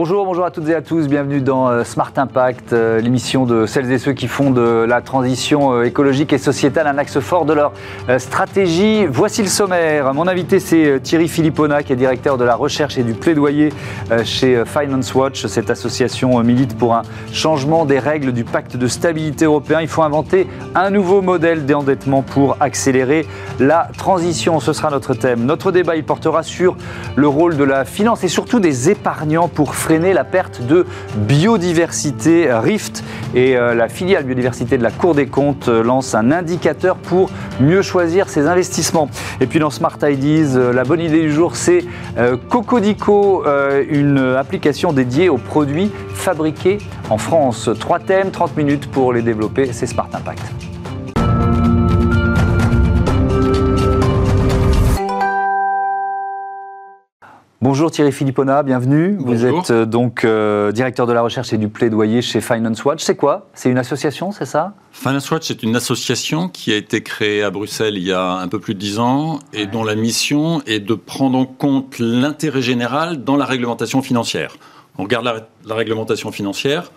Bonjour, bonjour à toutes et à tous, bienvenue dans euh, Smart Impact, euh, l'émission de celles et ceux qui font de la transition euh, écologique et sociétale un axe fort de leur stratégie. Voici le sommaire. Mon invité c'est Thierry Philippona qui est directeur de la recherche et du plaidoyer chez Finance Watch. Cette association milite pour un changement des règles du pacte de stabilité européen. Il faut inventer un nouveau modèle d'endettement pour accélérer la transition. Ce sera notre thème. Notre débat il portera sur le rôle de la finance et surtout des épargnants pour la perte de biodiversité. Rift et euh, la filiale biodiversité de la Cour des comptes euh, lance un indicateur pour mieux choisir ses investissements. Et puis dans Smart Ideas, euh, la bonne idée du jour, c'est Cocodico, une application dédiée aux produits fabriqués en France. Trois thèmes, 30 minutes pour les développer, c'est Smart Impact. Bonjour Thierry Philippona, bienvenue. Vous êtes euh, donc euh, directeur de la recherche et du plaidoyer chez Finance Watch. C'est quoi? C'est une association, c'est ça? Finance Watch est une association qui a été créée à Bruxelles il y a un peu plus de dix ans et dont la mission est de prendre en compte l'intérêt général dans la réglementation financière. On regarde la réglementation financière,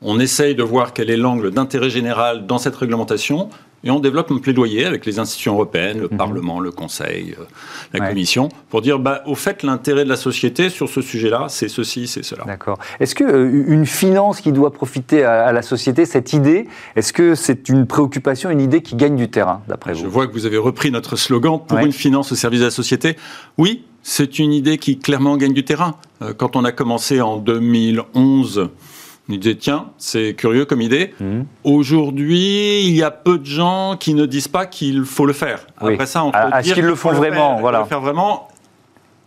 on essaye de voir quel est l'angle d'intérêt général dans cette réglementation et on développe un plaidoyer avec les institutions européennes, le mhm. Parlement, le Conseil, euh, la Commission, pour dire, bah, au fait, l'intérêt de la société sur ce sujet-là, c'est ceci, c'est cela. D'accord. Est-ce qu'une euh, une finance qui doit profiter à, la société, cette idée, est-ce que c'est une préoccupation, une idée qui gagne du terrain, d'après vous? Je vois que vous avez repris notre slogan pour une finance au service de la société. Oui, c'est une idée qui clairement gagne du terrain. Euh, quand on a commencé en 2011 il disait, tiens, c'est curieux comme idée. Mhm. Aujourd'hui, il y a peu de gens qui ne disent pas qu'il faut le faire. Après ça, on peut Est-ce qu'ils le font vraiment voilà. Le faire vraiment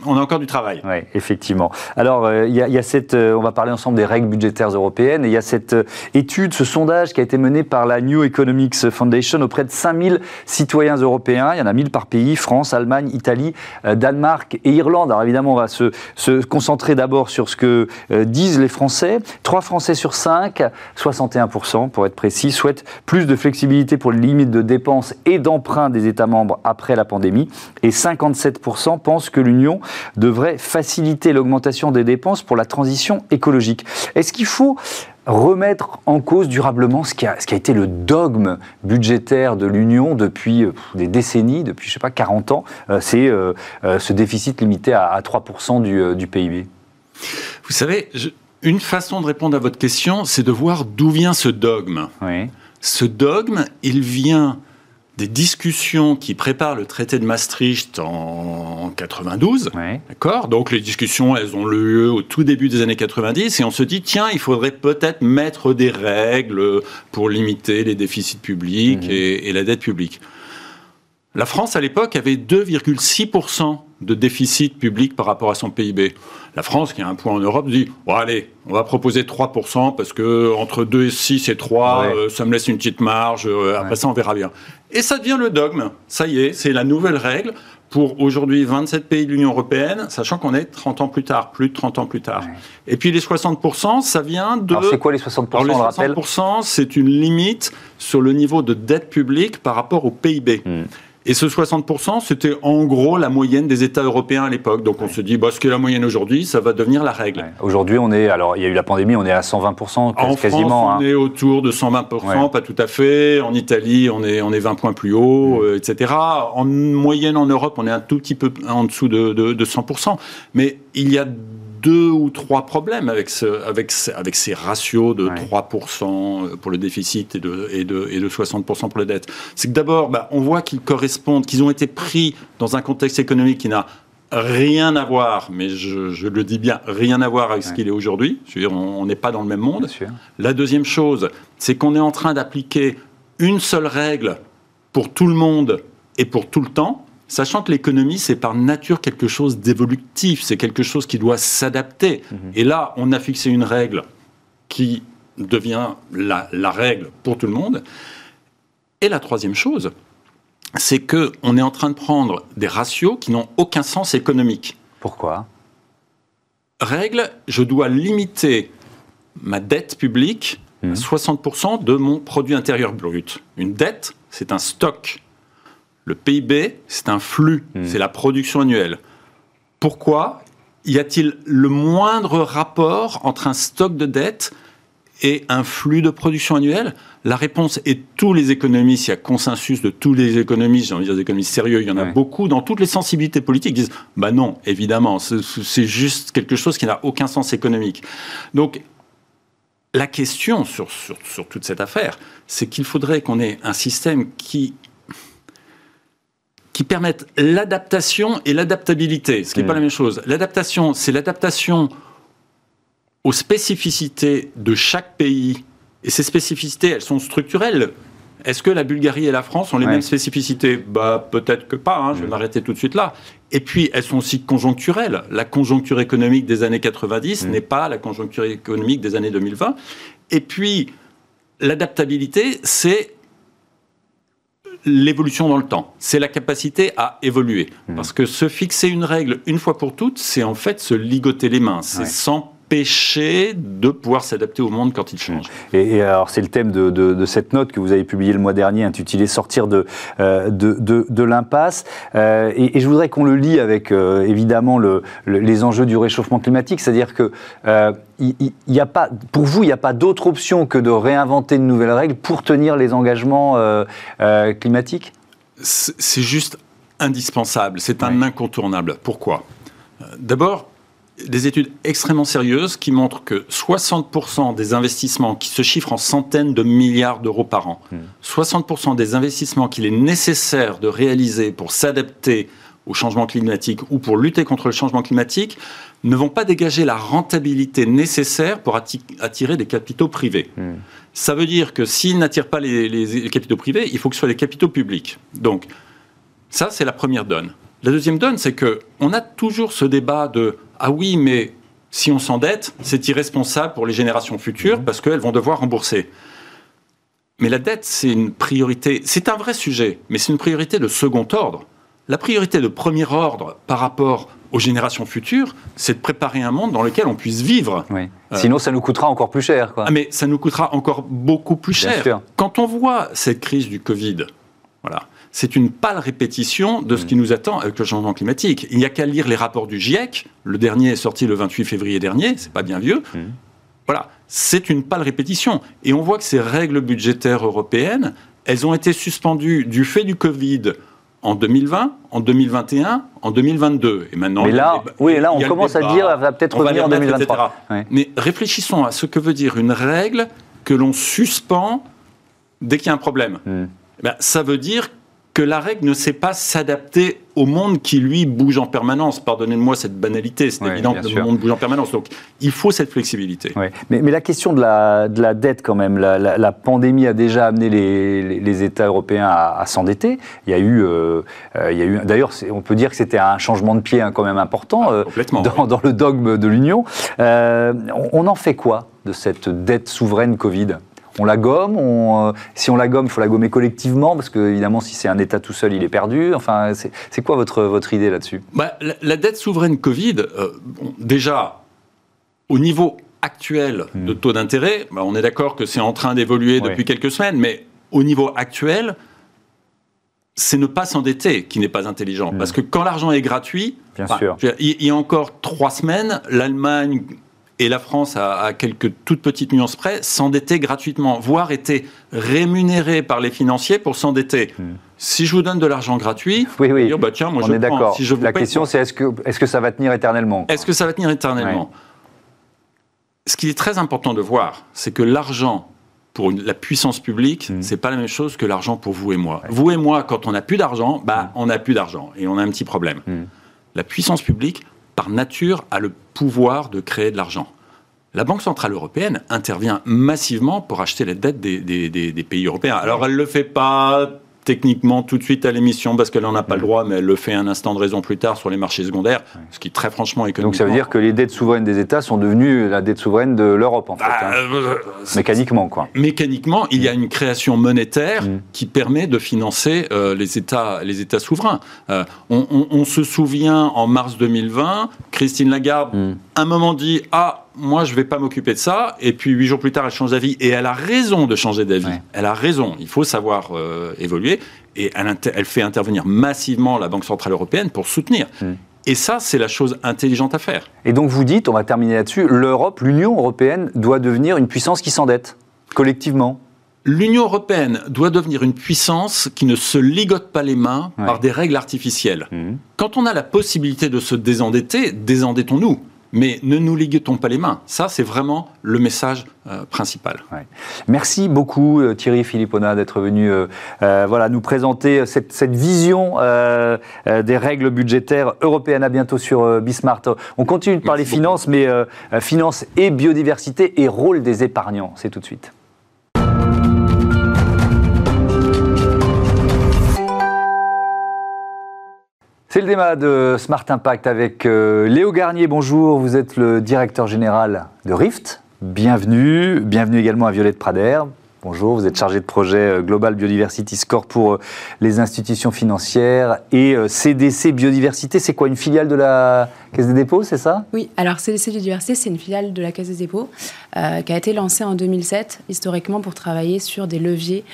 on a encore du travail. Oui, effectivement. Alors, euh, il y, a cette, euh, on va parler ensemble des règles budgétaires européennes, et il y a cette euh, étude, ce sondage qui a été mené par la New Economics Foundation auprès de 5000 citoyens européens. Il y en a 1000 par pays, France, Allemagne, Italie, Danemark et Irlande. Alors évidemment, on va se, se concentrer d'abord sur ce que disent les Français. 3 Français sur 5, 61% pour être précis, souhaitent plus de flexibilité pour les limites de dépenses et d'emprunt des États membres après la pandémie, et 57% pensent que l'Union devrait faciliter l'augmentation des dépenses pour la transition écologique. Est-ce qu'il faut remettre en cause durablement ce qui a, ce qui a été le dogme budgétaire de l'Union depuis euh, des décennies, depuis, je sais pas, 40 ans, euh, c'est euh, ce déficit limité à, 3% du, du, PIB Vous savez, une façon de répondre à votre question, c'est de voir d'où vient ce dogme. Oui. Ce dogme, il vient des discussions qui préparent le traité de Maastricht en 92. D'accord? Donc les discussions, elles ont lieu au tout début des années 90 et on se dit, tiens, il faudrait peut-être mettre des règles pour limiter les déficits publics mhm. et, la dette publique. La France, à l'époque, avait 2,6% de déficit public par rapport à son PIB. La France, qui a un point en Europe, dit bon, allez, on va proposer 3% parce que entre 2 et 6 et 3, euh, ça me laisse une petite marge. Euh, après ça, on verra bien. Et ça devient le dogme. Ça y est, c'est la nouvelle règle pour aujourd'hui 27 pays de l'Union européenne, sachant qu'on est 30 ans plus tard, plus de 30 ans plus tard. Et puis les 60%, ça vient de... Alors c'est quoi les 60% Alors, Les 60%, c'est une limite sur le niveau de dette publique par rapport au PIB. Et ce 60%, c'était en gros la moyenne des États européens à l'époque. Donc on se dit, bah, ce qui est la moyenne aujourd'hui, ça va devenir la règle. Aujourd'hui, on est, alors il y a eu la pandémie, on est à 120%, en quasiment. France, on hein. est autour de 120%, pas tout à fait. En Italie, on est, on est 20 points plus haut, euh, etc. En moyenne en Europe, on est un tout petit peu en dessous de, de, de 100%. Mais il y a deux ou trois problèmes avec, ce, avec, avec ces ratios de 3% pour le déficit et de, et de, et de 60% pour la dette. C'est que d'abord, bah, on voit qu'ils correspondent, qu'ils ont été pris dans un contexte économique qui n'a rien à voir, mais je, le dis bien, rien à voir avec ce qu'il est aujourd'hui. Je veux dire, on n'est pas dans le même monde. La deuxième chose, c'est qu'on est en train d'appliquer une seule règle pour tout le monde et pour tout le temps, Sachant que l'économie, c'est par nature quelque chose d'évolutif, c'est quelque chose qui doit s'adapter. Mhm. Et là, on a fixé une règle qui devient la, règle pour tout le monde. Et la troisième chose, c'est que on est en train de prendre des ratios qui n'ont aucun sens économique. Pourquoi? Règle, je dois limiter ma dette publique à 60% mhm. de mon produit intérieur brut. Une dette, c'est un stock le PIB, c'est un flux, hmm. c'est la production annuelle. Pourquoi y a-t-il le moindre rapport entre un stock de dette et un flux de production annuel La réponse est tous les économistes, il y a consensus de tous les économistes, j'ai envie de dire des économistes sérieux, il y en a beaucoup, dans toutes les sensibilités politiques, disent bah non, évidemment, c'est juste quelque chose qui n'a aucun sens économique. Donc, la question sur, sur, sur toute cette affaire, c'est qu'il faudrait qu'on ait un système qui qui permette l'adaptation et l'adaptabilité, ce qui n'est pas la même chose. L'adaptation, c'est l'adaptation aux spécificités de chaque pays. Et ces spécificités, elles sont structurelles. Est-ce que la Bulgarie et la France ont les mêmes spécificités? Bah peut-être que pas. Hein, je vais mm. m'arrêter tout de suite là. Et puis elles sont aussi conjoncturelles. La conjoncture économique des années 90 mm. n'est pas la conjoncture économique des années 2020. Et puis l'adaptabilité, c'est l'évolution dans le temps. C'est la capacité à évoluer. Mm. Parce que se fixer une règle une fois pour toutes, c'est en fait se ligoter les mains. C'est sans empêcher de pouvoir s'adapter au monde quand il change. Et, alors c'est le thème de, cette note que vous avez publiée le mois dernier, intitulée Sortir de, euh, de, l'impasse. Euh, et, je voudrais qu'on le lit avec euh, évidemment le, les enjeux du réchauffement climatique, c'est-à-dire que il, y a pas, pour vous, il n'y a pas d'autre option que de réinventer de nouvelles règles pour tenir les engagements climatiques? C'est juste indispensable, c'est un incontournable. Pourquoi? D'abord, des études extrêmement sérieuses qui montrent que 60% des investissements qui se chiffrent en centaines de milliards d'euros par an, 60% hmm. des investissements qu'il est nécessaire de réaliser pour s'adapter au changement climatique ou pour lutter contre le changement climatique ne vont pas dégager la rentabilité nécessaire pour attirer des capitaux privés. Hmm. Ça veut dire que s'ils n'attirent pas les, les, capitaux privés, il faut que ce soit des capitaux publics. Donc, ça, c'est la première donne. La deuxième donne, c'est que on a toujours ce débat de ah oui, mais si on s'endette, c'est irresponsable pour les générations futures mhm. parce qu'elles vont devoir rembourser. Mais la dette, c'est une priorité, c'est un vrai sujet, mais c'est une priorité de second ordre. La priorité de premier ordre par rapport aux générations futures, c'est de préparer un monde dans lequel on puisse vivre. Euh, Sinon, ça nous coûtera encore plus cher. Ah, mais ça nous coûtera encore beaucoup plus cher. Quand on voit cette crise du Covid, voilà, c'est une pâle répétition de ce qui mm. nous attend avec le changement climatique. Il n'y a qu'à lire les rapports du GIEC. Le dernier est sorti le 28 février dernier, c'est pas bien vieux. Mm. Voilà, c'est une pâle répétition. Et on voit que ces règles budgétaires européennes, elles ont été suspendues du fait du Covid en 2020, en 2021, en 2022. Et maintenant, Mais là, oui, là, on commence à dire, elle va peut-être revenir en 2023. Mais réfléchissons à ce que veut dire une règle que l'on suspend dès qu'il y a un problème. Mm. Eh ben, ça veut dire que la règle ne sait pas s'adapter au monde qui, lui, bouge en permanence. Pardonnez-moi cette banalité, c'est évident que le monde bouge en permanence. Donc, il faut cette flexibilité. Mais, la question de la, de la, dette, quand même, la, pandémie a déjà amené les, les, États européens à, s'endetter. Il y a eu, euh, euh, il y a eu d'ailleurs, on peut dire que c'était un changement de pied hein, quand même important ah, euh, dans, dans, le dogme de l'Union. on en fait quoi de cette dette souveraine Covid? On la gomme euh, Si on la gomme, il faut la gommer collectivement, parce que évidemment, si c'est un État tout seul, il est perdu. Enfin, c'est quoi votre, votre idée là-dessus? Bah, la, dette souveraine Covid, euh, déjà, au niveau actuel hmm. de taux d'intérêt, bah, on est d'accord que c'est en train d'évoluer depuis quelques semaines, mais au niveau actuel, c'est ne pas s'endetter qui n'est pas intelligent. Hmm. Parce que quand l'argent est gratuit, Bien sûr. il y a encore trois semaines, l'Allemagne et la France, à, quelques toutes petites nuances près, s'endettait gratuitement, voire était rémunérée par les financiers pour s'endetter. Hmm. Si je vous donne de l'argent gratuit, oui, oui. bah tiens, moi on je est d'accord. Si la question, c'est est-ce que, est que ça va tenir éternellement Est-ce que ça va tenir éternellement Ce qui est très important de voir, c'est que l'argent pour la puissance publique, ce hmm. c'est pas la même chose que l'argent pour vous et moi. Vous et moi, quand on n'a plus d'argent, bah, hmm. on n'a plus d'argent et on a un petit problème. La puissance publique, par nature, a le pouvoir de créer de l'argent. La Banque Centrale Européenne intervient massivement pour acheter les dettes des, des pays européens. Alors elle ne le fait pas techniquement tout de suite à l'émission parce qu'elle n'en a pas le droit, mais elle le fait un instant de raison plus tard sur les marchés secondaires, ce qui très franchement économiquement... Donc ça veut dire que les dettes souveraines des États sont devenues la dette souveraine de l'Europe en fait, bah, hein. euh, mécaniquement quoi. Mécaniquement, il y a une création monétaire mm. qui permet de financer euh, les États, les États souverains. Euh, on, se souvient en mars 2020, Christine Lagarde, mm. un moment dit ah moi, je ne vais pas m'occuper de ça. Et puis, huit jours plus tard, elle change d'avis. Et elle a raison de changer d'avis. Elle a raison. Il faut savoir euh, évoluer. Et elle, elle, fait intervenir massivement la Banque Centrale Européenne pour soutenir. Et ça, c'est la chose intelligente à faire. Et donc vous dites, on va terminer là-dessus, l'Europe, l'Union européenne doit devenir une puissance qui s'endette, collectivement L'Union européenne doit devenir une puissance qui ne se ligote pas les mains par des règles artificielles. Mmh. Quand on a la possibilité de se désendetter, désendettons-nous mais ne nous ligotons pas les mains. Ça, c'est vraiment le message euh, principal. Merci beaucoup euh, Thierry Philippona d'être venu euh, voilà, nous présenter cette, vision des règles budgétaires européennes. À bientôt sur Bismart. On continue de parler finances, mais finances et biodiversité et rôle des épargnants. C'est tout de suite. C'est le débat de Smart Impact avec euh, Léo Garnier. Bonjour, vous êtes le directeur général de Rift. Bienvenue. Bienvenue également à Violette Prader. Bonjour, vous êtes chargé de projet euh, Global Biodiversity Score pour euh, les institutions financières et CDC Biodiversité. C'est quoi une filiale de la Caisse des dépôts, c'est ça? Oui, alors CDC Biodiversité, c'est une filiale de la Caisse des dépôts qui a été lancée en 2007 historiquement pour travailler sur des leviers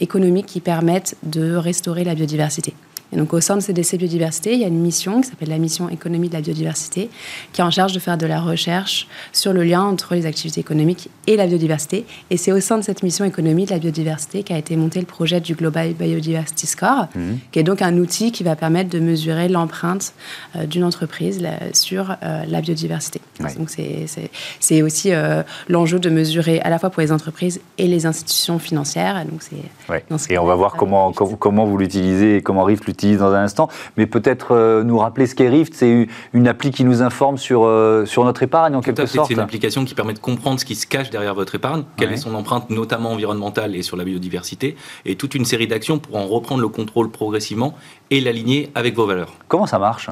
économiques qui permettent de restaurer la biodiversité. Et donc au sein de CDC Biodiversité, il y a une mission qui s'appelle la mission économie de la biodiversité, qui est en charge de faire de la recherche sur le lien entre les activités économiques et la biodiversité. Et c'est au sein de cette mission économie de la biodiversité qu'a été monté le projet du Global Biodiversity Score, mhm. qui est donc un outil qui va permettre de mesurer l'empreinte euh, d'une entreprise sur euh, la biodiversité. Donc c'est aussi euh, l'enjeu de mesurer à la fois pour les entreprises et les institutions financières. Donc et on va voir comment, comment vous l'utilisez et comment Rift l'utilise dans un instant, mais peut-être euh, nous rappeler ce qu'est Rift, c'est une appli qui nous informe sur, euh, sur notre épargne en quelque sorte. C'est une application qui permet de comprendre ce qui se cache derrière votre épargne, quelle est son empreinte notamment environnementale et sur la biodiversité, et toute une série d'actions pour en reprendre le contrôle progressivement et l'aligner avec vos valeurs. Comment ça marche?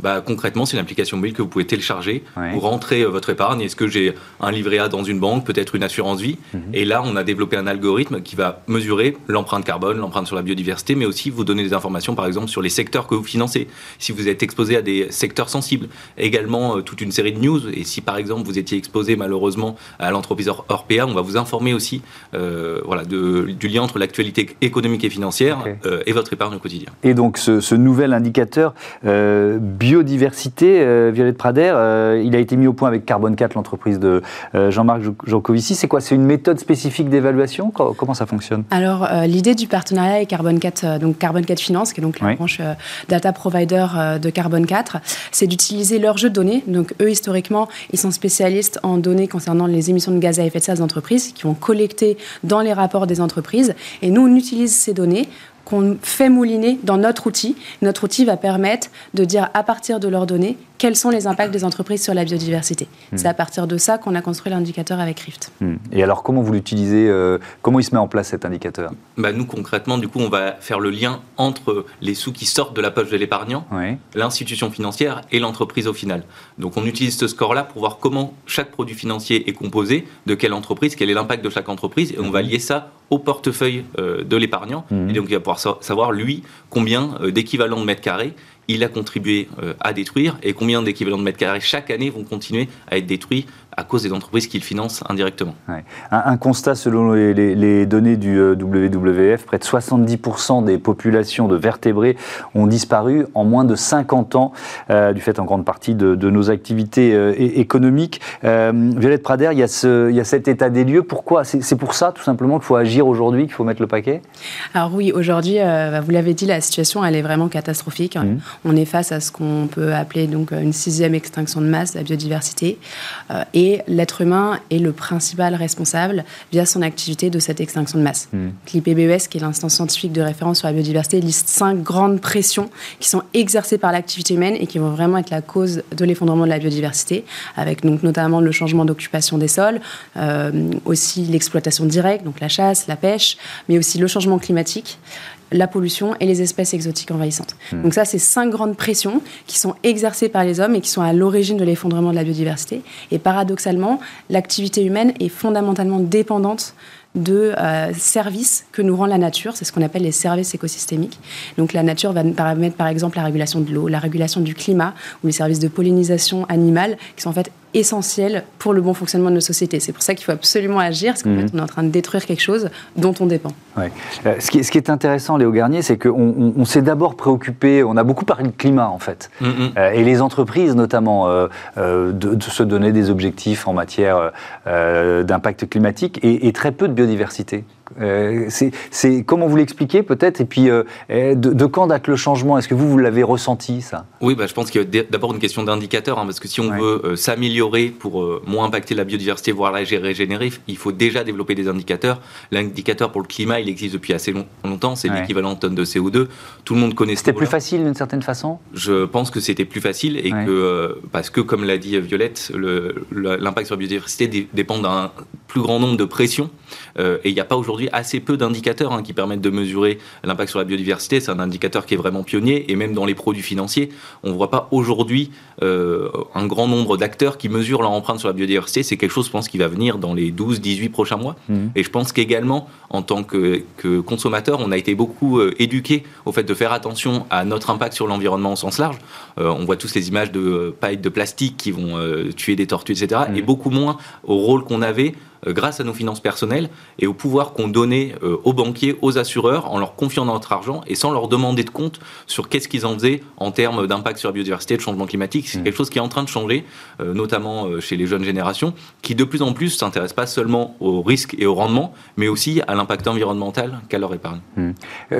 Bah, concrètement, c'est une application mobile que vous pouvez télécharger pour rentrer euh, votre épargne. Est-ce que j'ai un livret A dans une banque, peut-être une assurance vie mhm. Et là, on a développé un algorithme qui va mesurer l'empreinte carbone, l'empreinte sur la biodiversité, mais aussi vous donner des informations, par exemple, sur les secteurs que vous financez. Si vous êtes exposé à des secteurs sensibles, également euh, toute une série de news. Et si, par exemple, vous étiez exposé malheureusement à l'entreprise Orpea, on va vous informer aussi euh, voilà, de, du lien entre l'actualité économique et financière et votre épargne au quotidien. Et donc, ce, ce nouvel indicateur bio biodiversité, euh, Violette Prader, euh, il a été mis au point avec Carbone 4, l'entreprise de euh, Jean-Marc Jancovici. C'est quoi C'est une méthode spécifique d'évaluation Comment ça fonctionne? Alors, l'idée du partenariat avec Carbone 4, donc Carbone 4 Finance, qui est donc la branche data provider de Carbone 4, c'est d'utiliser leur jeu de données. Donc, eux, historiquement, ils sont spécialistes en données concernant les émissions de gaz à effet de serre des entreprises, qui vont collecter dans les rapports des entreprises. Et nous, on utilise ces données qu'on fait mouliner dans notre outil. Notre outil va permettre de dire à partir de leurs données quels sont les impacts des entreprises sur la biodiversité. Hmm. C'est à partir de ça qu'on a construit l'indicateur avec Rift. Hmm. Et alors comment vous l'utilisez euh, Comment il se met en place cet indicateur? Bah, Nous concrètement, du coup, on va faire le lien entre les sous qui sortent de la poche de l'épargnant, l'institution financière et l'entreprise au final. Donc on utilise ce score-là pour voir comment chaque produit financier est composé, de quelle entreprise, quel est l'impact de chaque entreprise, et on va hmm. lier ça au portefeuille euh, de l'épargnant. Et donc il va pouvoir savoir, lui, combien euh, d'équivalents de mètres carrés il a contribué euh, à détruire et combien d'équivalents de mètres carrés chaque année vont continuer à être détruits à cause des entreprises qu'il finance indirectement. Un, constat selon les, données du euh, WWF, près de 70% des populations de vertébrés ont disparu en moins de 50 ans, euh, du fait en grande partie de, nos activités euh, économiques. Violette Prader, il y, a ce, il y, a cet état des lieux. Pourquoi? C'est pour ça tout simplement qu'il faut agir aujourd'hui, qu'il faut mettre le paquet? Alors oui, aujourd'hui, bah, vous l'avez dit, la situation elle est vraiment catastrophique. Mmh. On est face à ce qu'on peut appeler donc une sixième extinction de masse de la biodiversité. et et l'être humain est le principal responsable via son activité de cette extinction de masse. Hmm. L'IPBES, qui est l'instance scientifique de référence sur la biodiversité, liste cinq grandes pressions qui sont exercées par l'activité humaine et qui vont vraiment être la cause de l'effondrement de la biodiversité, avec donc notamment le changement d'occupation des sols, euh, aussi l'exploitation directe, donc la chasse, la pêche, mais aussi le changement climatique la pollution et les espèces exotiques envahissantes. Hmm. Donc ça, c'est cinq grandes pressions qui sont exercées par les hommes et qui sont à l'origine de l'effondrement de la biodiversité. Et paradoxalement, l'activité humaine est fondamentalement dépendante de euh, services que nous rend la nature, c'est ce qu'on appelle les services écosystémiques. Donc la nature va permettre par exemple la régulation de l'eau, la régulation du climat ou les services de pollinisation animale qui sont en fait essentiel pour le bon fonctionnement de nos sociétés. C'est pour ça qu'il faut absolument agir, parce qu'en mhm. fait, on est en train de détruire quelque chose dont on dépend. Euh, ce, qui est, ce, qui est, intéressant, Léo Garnier, c'est qu'on on, s'est d'abord préoccupé, on a beaucoup parlé de climat, en fait, mhm. euh, et les entreprises, notamment, euh, de, se donner des objectifs en matière d'impact climatique, et, très peu de biodiversité. Euh, c'est comment vous l'expliquez peut-être Et puis, euh, de, quand date le changement? Est-ce que vous, vous l'avez ressenti, ça? Oui, bah, je pense qu'il y a d'abord une question d'indicateur, hein, parce que si on veut euh, s'améliorer pour moins impacter la biodiversité, voire la régénérer, il faut déjà développer des indicateurs. L'indicateur pour le climat, il existe depuis assez longtemps, c'est l'équivalent de tonne de CO2. Tout le monde connaît C'était plus facile d'une certaine façon? Je pense que c'était plus facile, et que, parce que, comme l'a dit Violette, l'impact sur la biodiversité dépend d'un plus grand nombre de pressions, et il n'y a pas aujourd'hui assez peu d'indicateurs hein, qui permettent de mesurer l'impact sur la biodiversité. C'est un indicateur qui est vraiment pionnier et même dans les produits financiers, on ne voit pas aujourd'hui euh, un grand nombre d'acteurs qui mesurent leur empreinte sur la biodiversité. C'est quelque chose, je pense, qui va venir dans les 12-18 prochains mois. Mmh. Et je pense qu'également, en tant que, consommateur, on a été beaucoup euh, éduqués au fait de faire attention à notre impact sur l'environnement au sens large. Euh, on voit tous les images de pailles de plastique qui vont tuer des tortues, etc. Mmh. Et beaucoup moins au rôle qu'on avait grâce à nos finances personnelles et au pouvoir qu'on donnait euh, aux banquiers, aux assureurs, en leur confiant notre argent et sans leur demander de compte sur qu'est-ce qu'ils en faisaient en termes d'impact sur la biodiversité, de changement climatique. C'est mmh. quelque chose qui est en train de changer, euh, notamment chez les jeunes générations, qui de plus en plus s'intéressent pas seulement aux risques et au rendement, mais aussi à l'impact environnemental qu'a leur épargne. Mmh.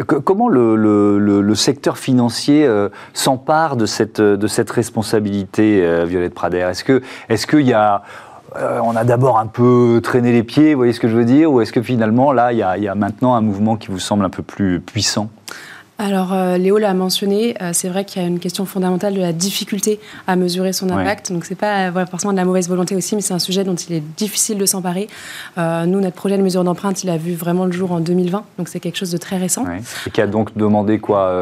Comment le, secteur financier s'empare de cette, de cette responsabilité, Violette Prader? Est-ce qu'il est qu'il y a euh, on a d'abord un peu traîné les pieds, vous voyez ce que je veux dire Ou est-ce que finalement, là, il y, a maintenant un mouvement qui vous semble un peu plus puissant? Alors, euh, Léo l'a mentionné, euh, c'est vrai qu'il y a une question fondamentale de la difficulté à mesurer son impact. Donc, ce n'est pas forcément de la mauvaise volonté aussi, mais c'est un sujet dont il est difficile de s'emparer. nous, notre projet de mesure d'empreinte, il a vu vraiment le jour en 2020, donc c'est quelque chose de très récent. Et qui a donc demandé quoi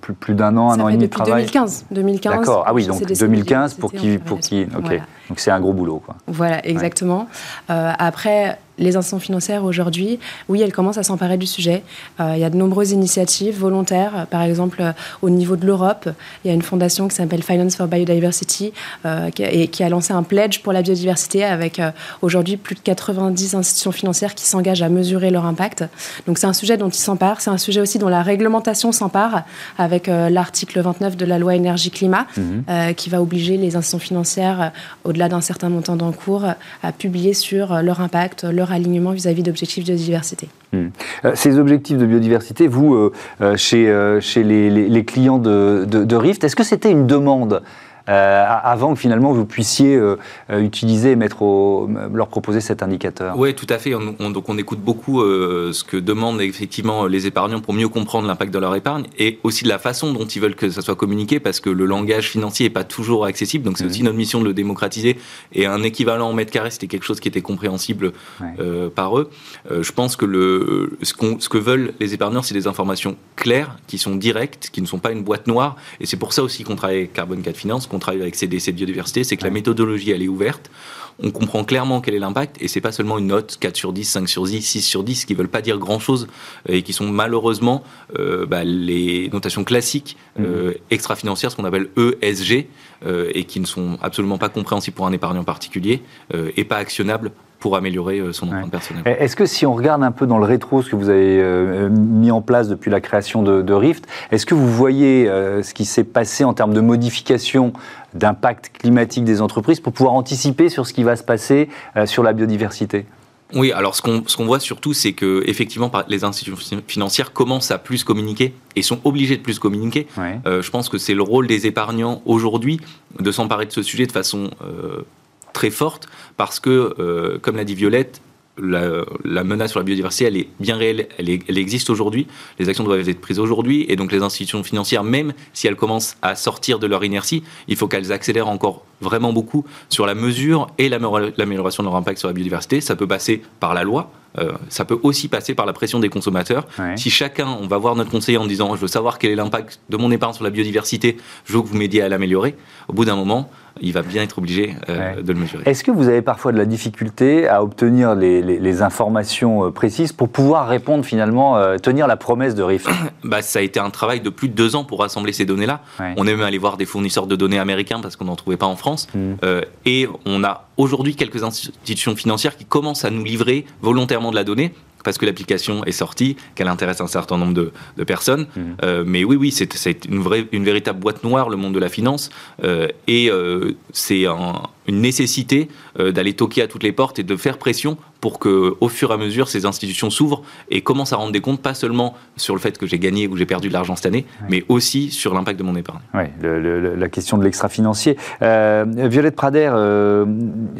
plus, plus d'un an, un an et demi de travail? 2015. 2015. D'accord, ah oui, donc 2015 pour qui. Pour qui ok, donc c'est un gros boulot. Quoi. Voilà, exactement. après, les institutions financières aujourd'hui, oui, elles commencent à s'emparer du sujet. Euh, il y a de nombreuses initiatives volontaires. Par exemple, euh, au niveau de l'Europe, il y a une fondation qui s'appelle Finance for Biodiversity euh, qui, et qui a lancé un pledge pour la biodiversité avec aujourd'hui plus de 90 institutions financières qui s'engagent à mesurer leur impact. Donc c'est un sujet dont ils s'emparent. C'est un sujet aussi dont la réglementation s'empare avec l'article 29 de la loi énergie-climat mhm. qui va obliger les institutions financières, au-delà d'un certain montant d'encours, à publier sur leur impact, leur alignement vis-à-vis d'objectifs de biodiversité. Hmm. Euh, ces objectifs de biodiversité, vous, euh, euh, chez, chez les, clients de, de Rift, est-ce que c'était une demande euh, avant que finalement vous puissiez euh, euh, utiliser et mettre au, leur proposer cet indicateur. Oui, tout à fait. On, donc on écoute beaucoup ce que demandent effectivement les épargnants pour mieux comprendre l'impact de leur épargne et aussi de la façon dont ils veulent que ça soit communiqué parce que le langage financier n'est pas toujours accessible. Donc c'est mmh. aussi notre mission de le démocratiser et un équivalent en mètre carré, c'était quelque chose qui était compréhensible par eux. je pense que le, ce, ce que veulent les épargnants, c'est des informations claires, qui sont directes, qui ne sont pas une boîte noire. Et c'est pour ça aussi qu'on travaille avec Carbone 4 Finance, on travaille avec CDC Biodiversité, c'est que la méthodologie, elle est ouverte. On comprend clairement quel est l'impact et c'est pas seulement une note 4 sur 10, 5 sur 10, 6 sur 10 qui veulent pas dire grand chose et qui sont malheureusement euh, bah, les notations classiques mmh. euh, extra-financières, ce qu'on appelle ESG, euh, et qui ne sont absolument pas compréhensibles pour un épargnant particulier et pas actionnables pour améliorer euh, son empreinte personnelle. Est-ce que si on regarde un peu dans le rétro ce que vous avez euh, mis en place depuis la création de, Rift, est-ce que vous voyez euh, ce qui s'est passé en termes de modification d'impact climatique des entreprises pour pouvoir anticiper sur ce qui va se passer sur la biodiversité? Oui, alors ce qu'on ce qu'on voit surtout, c'est que effectivement, les institutions financières commencent à plus communiquer et sont obligées de plus communiquer. je pense que c'est le rôle des épargnants aujourd'hui de s'emparer de ce sujet de façon très forte parce que, euh, comme l'a dit Violette, la, menace sur la biodiversité, elle est bien réelle, elle, elle existe aujourd'hui. Les actions doivent être prises aujourd'hui, et donc les institutions financières, même si elles commencent à sortir de leur inertie, il faut qu'elles accélèrent encore vraiment beaucoup sur la mesure et l'amélioration de leur impact sur la biodiversité. Ça peut passer par la loi, euh, ça peut aussi passer par la pression des consommateurs. Si chacun, on va voir notre conseiller en disant je veux savoir quel est l'impact de mon épargne sur la biodiversité, je veux que vous m'aidiez à l'améliorer, au bout d'un moment, il va bien être obligé de le mesurer. Est-ce que vous avez parfois de la difficulté à obtenir les, informations précises pour pouvoir répondre finalement, tenir la promesse de RIF bah, Ça a été un travail de plus de deux ans pour rassembler ces données-là. On est même allé voir des fournisseurs de données américains parce qu'on n'en trouvait pas en France. Mmh. et on a aujourd'hui quelques institutions financières qui commencent à nous livrer volontairement de la donnée parce que l'application est sortie, qu'elle intéresse un certain nombre de, personnes. Mhm. Euh, mais oui, oui, c'est une, vraie, une véritable boîte noire, le monde de la finance. Euh, et euh, c'est une nécessité d'aller toquer à toutes les portes et de faire pression pour que, au fur et à mesure, ces institutions s'ouvrent et commencent à rendre des comptes, pas seulement sur le fait que j'ai gagné ou j'ai perdu de l'argent cette année, mais aussi sur l'impact de mon épargne. Oui, la question de l'extra-financier. Violette Prader,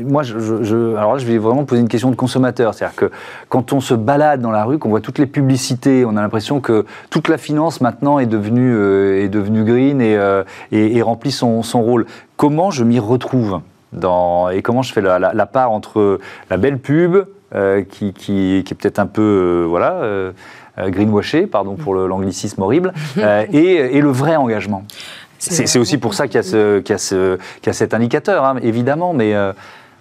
moi, je, alors là, je vais vraiment poser une question de consommateur. C'est-à-dire que quand on se balade dans la rue, qu'on voit toutes les publicités, on a l'impression que toute la finance maintenant est devenue, euh, est devenue green et, euh, et, remplit son, son, rôle. Comment je m'y retrouve dans, et comment je fais la, la, part entre la belle pub, euh, qui, qui, qui, est peut-être un peu, voilà, greenwashé, pardon pour l'anglicisme horrible, et, et le vrai engagement. C'est aussi pour ça qu'il y, qu y, qu y, a cet indicateur, hein, évidemment, mais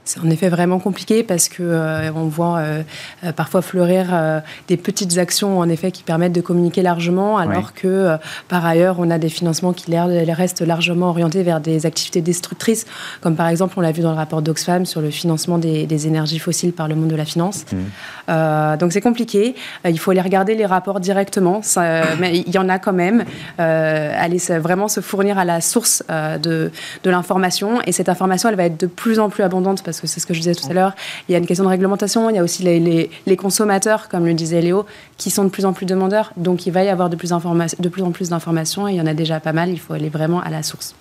c'est en effet vraiment compliqué parce que euh, on voit euh, euh, parfois fleurir des petites actions en effet qui permettent de communiquer largement, alors que par ailleurs on a des financements qui restent largement orientés vers des activités destructrices, comme par exemple on l'a vu dans le rapport d'Oxfam sur le financement des, énergies fossiles par le monde de la finance. Mmh. donc c'est compliqué. il faut aller regarder les rapports directement, mais il y en a quand même. aller vraiment se fournir à la source de, de l'information et cette information elle va être de plus en plus abondante parce parce que c'est ce que je disais tout à l'heure. Il y a une question de réglementation, il y a aussi les, les, consommateurs, comme le disait Léo, qui sont de plus en plus demandeurs. Donc il va y avoir de plus, de plus en plus d'informations, et il y en a déjà pas mal, il faut aller vraiment à la source.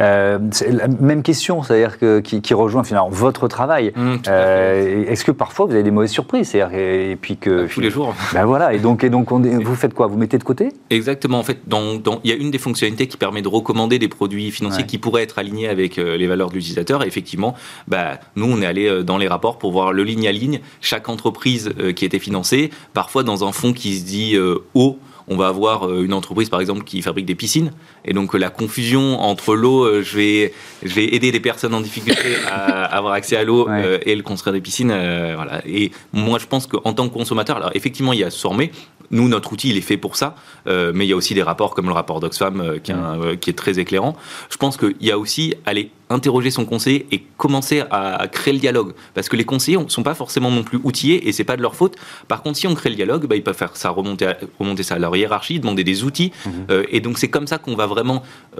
Euh, la même question, c'est-à-dire que, qui, rejoint finalement votre travail. Hmm, euh, est-ce que parfois vous avez des mauvaises surprises et, et puis que, bah, Tous les jours. Ben voilà, et donc, et donc vous faites quoi? Vous mettez de côté? Exactement, en fait, dans, il y a une des fonctionnalités qui permet de recommander des produits financiers qui pourraient être alignés avec euh, les valeurs de l'utilisateur, et effectivement, bah, nous, on est allé euh, dans les rapports pour voir le ligne à ligne, chaque entreprise euh, qui était financée, parfois dans un fonds qui se dit haut on va avoir une entreprise par exemple qui fabrique des piscines et donc la confusion entre l'eau je vais je vais aider des personnes en difficulté à avoir accès à l'eau et le construire des piscines voilà. Et moi je pense qu'en tant que consommateur alors effectivement il y a Sormé nous, notre outil, il est fait pour ça, euh, mais il y a aussi des rapports comme le rapport d'Oxfam euh, euh, qui, est très éclairant. Je pense qu'il y a aussi aller interroger son conseiller et commencer à, créer le dialogue, parce que les conseillers ne sont pas forcément non plus outillés et c'est pas de leur faute. Par contre, si on crée le dialogue, bah, ils peuvent faire ça remonter, remonter ça à leur hiérarchie, demander des outils, mhm. et donc c'est comme ça qu'on va vraiment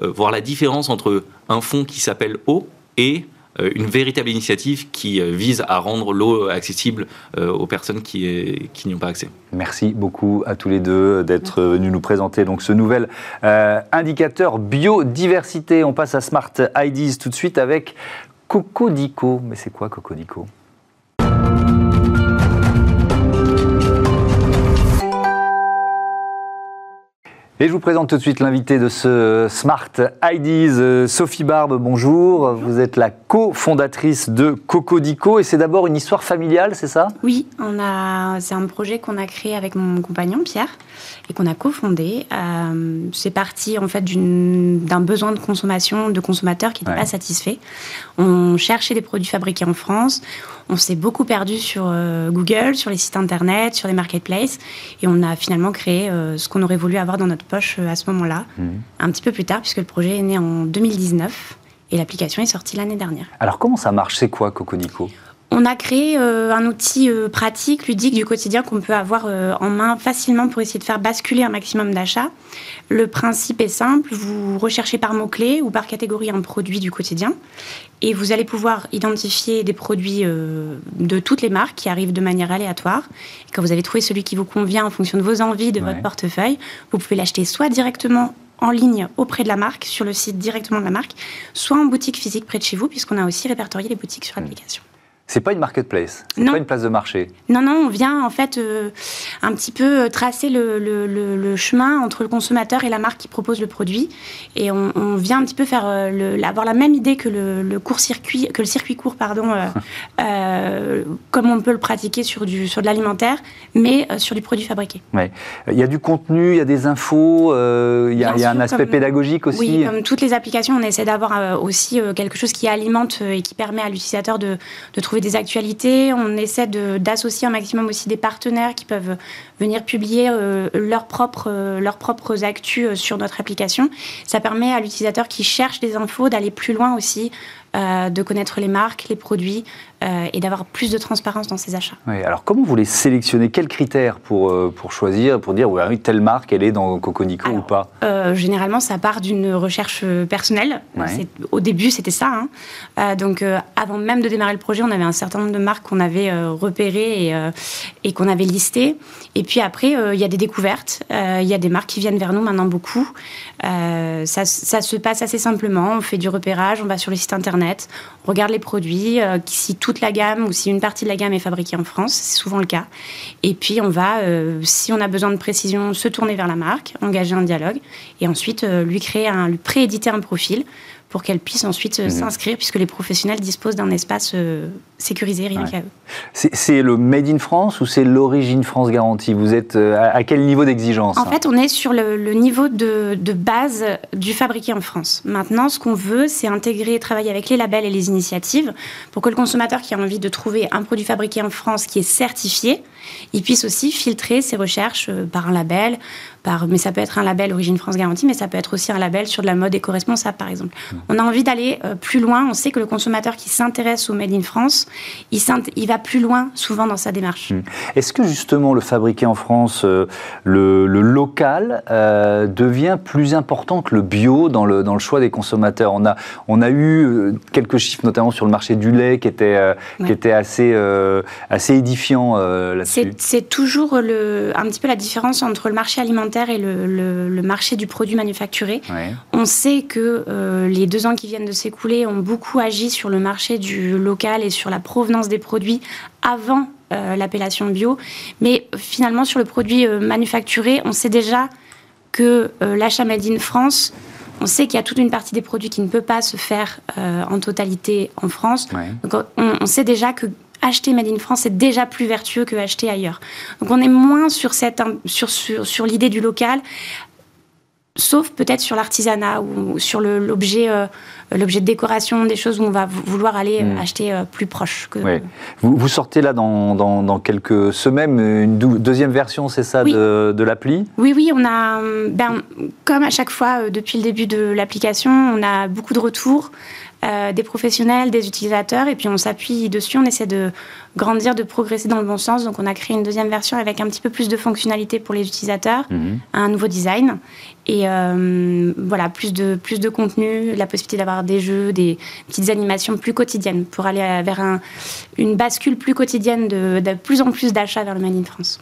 voir la différence entre un fonds qui s'appelle O et euh, une véritable initiative qui euh, vise à rendre l'eau accessible euh, aux personnes qui, qui n'y ont pas accès. Merci beaucoup à tous les deux d'être venus nous présenter donc ce nouvel indicateur biodiversité. On passe à Smart IDs tout de suite avec Cocodico. Mais c'est quoi Cocodico? Et je vous présente tout de suite l'invité de ce Smart IDs, euh, Sophie Barbe, bonjour. Vous êtes la cofondatrice de Cocodico et c'est d'abord une histoire familiale, c'est ça? Oui, c'est un projet qu'on a créé avec mon compagnon Pierre et qu'on a cofondé. Euh, c'est parti en fait d'un besoin de consommation de consommateurs qui n'étaient pas satisfaits. On cherchait des produits fabriqués en France. On s'est beaucoup perdu sur euh, Google, sur les sites internet, sur les marketplaces, et on a finalement créé euh, ce qu'on aurait voulu avoir dans notre poche à ce moment-là, mmh. un petit peu plus tard, puisque le projet est né en 2019 et l'application est sortie l'année dernière. Alors comment ça marche? C'est quoi Cocodico on a créé euh, un outil euh, pratique, ludique du quotidien qu'on peut avoir euh, en main facilement pour essayer de faire basculer un maximum d'achats. Le principe est simple, vous recherchez par mots-clés ou par catégorie un produit du quotidien et vous allez pouvoir identifier des produits de toutes les marques qui arrivent de manière aléatoire. Et quand vous avez trouvé celui qui vous convient en fonction de vos envies, de votre portefeuille, vous pouvez l'acheter soit directement en ligne auprès de la marque, sur le site directement de la marque, soit en boutique physique près de chez vous, puisqu'on a aussi répertorié les boutiques sur l'application. C'est pas une marketplace, c'est pas une place de marché. Non, non, on vient en fait euh, un petit peu euh, tracer le, le, chemin entre le consommateur et la marque qui propose le produit, et on, vient un petit peu faire euh, avoir la même idée que le, court circuit, que le circuit court, pardon, comme on peut le pratiquer sur du sur de l'alimentaire, mais sur du produit fabriqué. Ouais. Il y a du contenu, il y a des infos, il y a, il y a un aspect pédagogique aussi. Oui, comme toutes les applications, on essaie d'avoir aussi quelque chose qui alimente et qui permet à l'utilisateur de, de trouver des actualités. On essaie d'associer un maximum aussi des partenaires qui peuvent venir publier euh, leurs, propres, euh, actus euh, sur notre application. Ça permet à l'utilisateur qui cherche des infos d'aller plus loin aussi euh, de connaître les marques, les produits euh, et d'avoir plus de transparence dans ses achats. Oui, alors comment vous les sélectionnez? Quels critères pour, euh, pour choisir, pour dire oui, telle marque, elle est dans Coconico ou pas? Généralement, ça part d'une recherche personnelle. Au début, c'était ça. Hein. donc, avant même de démarrer le projet, on avait un certain nombre de marques qu'on avait repérées et, et qu'on avait listées. Et puis après, il y a des découvertes. Il y a des marques qui viennent vers nous maintenant beaucoup. Ça, ça se passe assez simplement. On fait du repérage, on va sur les sites internet regarde les produits, euh, si toute la gamme ou si une partie de la gamme est fabriquée en France, c'est souvent le cas. Et puis on va, euh, si on a besoin de précision, se tourner vers la marque, engager un dialogue et ensuite euh, lui créer un, lui prééditer un profil pour qu'elle puisse ensuite mhm. s'inscrire, puisque les professionnels disposent d'un espace sécurisé rien qu'à eux. C'est le Made in France ou c'est l'origine France garantie? Vous êtes à quel niveau d'exigence En fait, on est sur le, niveau de, de, base du fabriqué en France. Maintenant, ce qu'on veut, c'est intégrer, travailler avec les labels et les initiatives pour que le consommateur qui a envie de trouver un produit fabriqué en France qui est certifié, il puisse aussi filtrer ses recherches euh, par un label, par, mais ça peut être un label Origine France Garantie, mais ça peut être aussi un label sur de la mode éco-responsable, par exemple. Mmh. On a envie d'aller euh, plus loin. On sait que le consommateur qui s'intéresse au Made in France, il, il, va plus loin souvent dans sa démarche. Mmh. Est-ce que justement le fabriqué en France, euh, le, local, devient plus important que le bio dans le, dans le choix des consommateurs? On a, on a eu quelques chiffres, notamment sur le marché du lait, qui étaient, qui étaient assez, assez édifiants là-dessus. C'est toujours le, un petit peu la différence entre le marché alimentaire et le, marché du produit manufacturé. On sait que euh, les deux ans qui viennent de s'écouler ont beaucoup agi sur le marché du local et sur la provenance des produits avant euh, l'appellation bio. Mais finalement, sur le produit euh, manufacturé, on sait déjà que l'achat Made in France on sait qu'il y a toute une partie des produits qui ne peut pas se faire en totalité en France. Donc on, sait déjà que acheter Made in France est déjà plus vertueux que acheter ailleurs. Donc on est moins sur l'idée du local, sauf peut-être sur l'artisanat ou sur l'objet euh, l'objet de décoration, des choses où on va vouloir aller hmm. acheter euh, plus proche. Que... Vous, vous, sortez là dans, dans, quelques semaines une deuxième version, c'est ça, de, de l'appli? Oui, oui, on a, ben, comme à chaque fois euh, depuis le début de l'application, on a beaucoup de retours. Euh, des professionnels, des utilisateurs, et puis on s'appuie dessus, on essaie de grandir, de progresser dans le bon sens. Donc on a créé une deuxième version avec un petit peu plus de fonctionnalités pour les utilisateurs, mhm. un nouveau design, et euh, voilà, plus de, plus de contenu, la possibilité d'avoir des jeux, des petites animations plus quotidiennes pour aller vers une bascule plus quotidienne de, plus en plus d'achats vers le Made in France.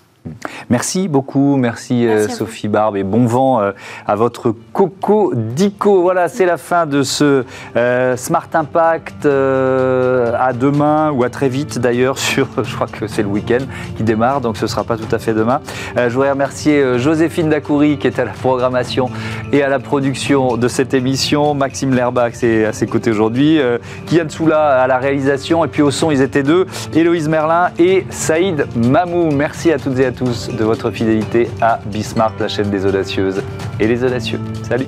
Merci beaucoup, merci, euh, Sophie Barbe et bon vent euh, à votre Coco Dico. Voilà, c'est la fin de ce euh, Smart Impact. à demain ou à très vite d'ailleurs sur, je crois que c'est le week-end qui démarre, donc ce ne sera pas tout à fait demain. je voudrais remercier Joséphine Dacoury qui est à la programmation et à la production de cette émission, Maxime Lerbach c'est à ses côtés aujourd'hui, Kian Soula à la réalisation et puis au son ils étaient deux, Héloïse Merlin et Saïd Mamou. Merci à toutes et tous de votre fidélité à Bismarck, la chaîne des audacieuses et les audacieux. Salut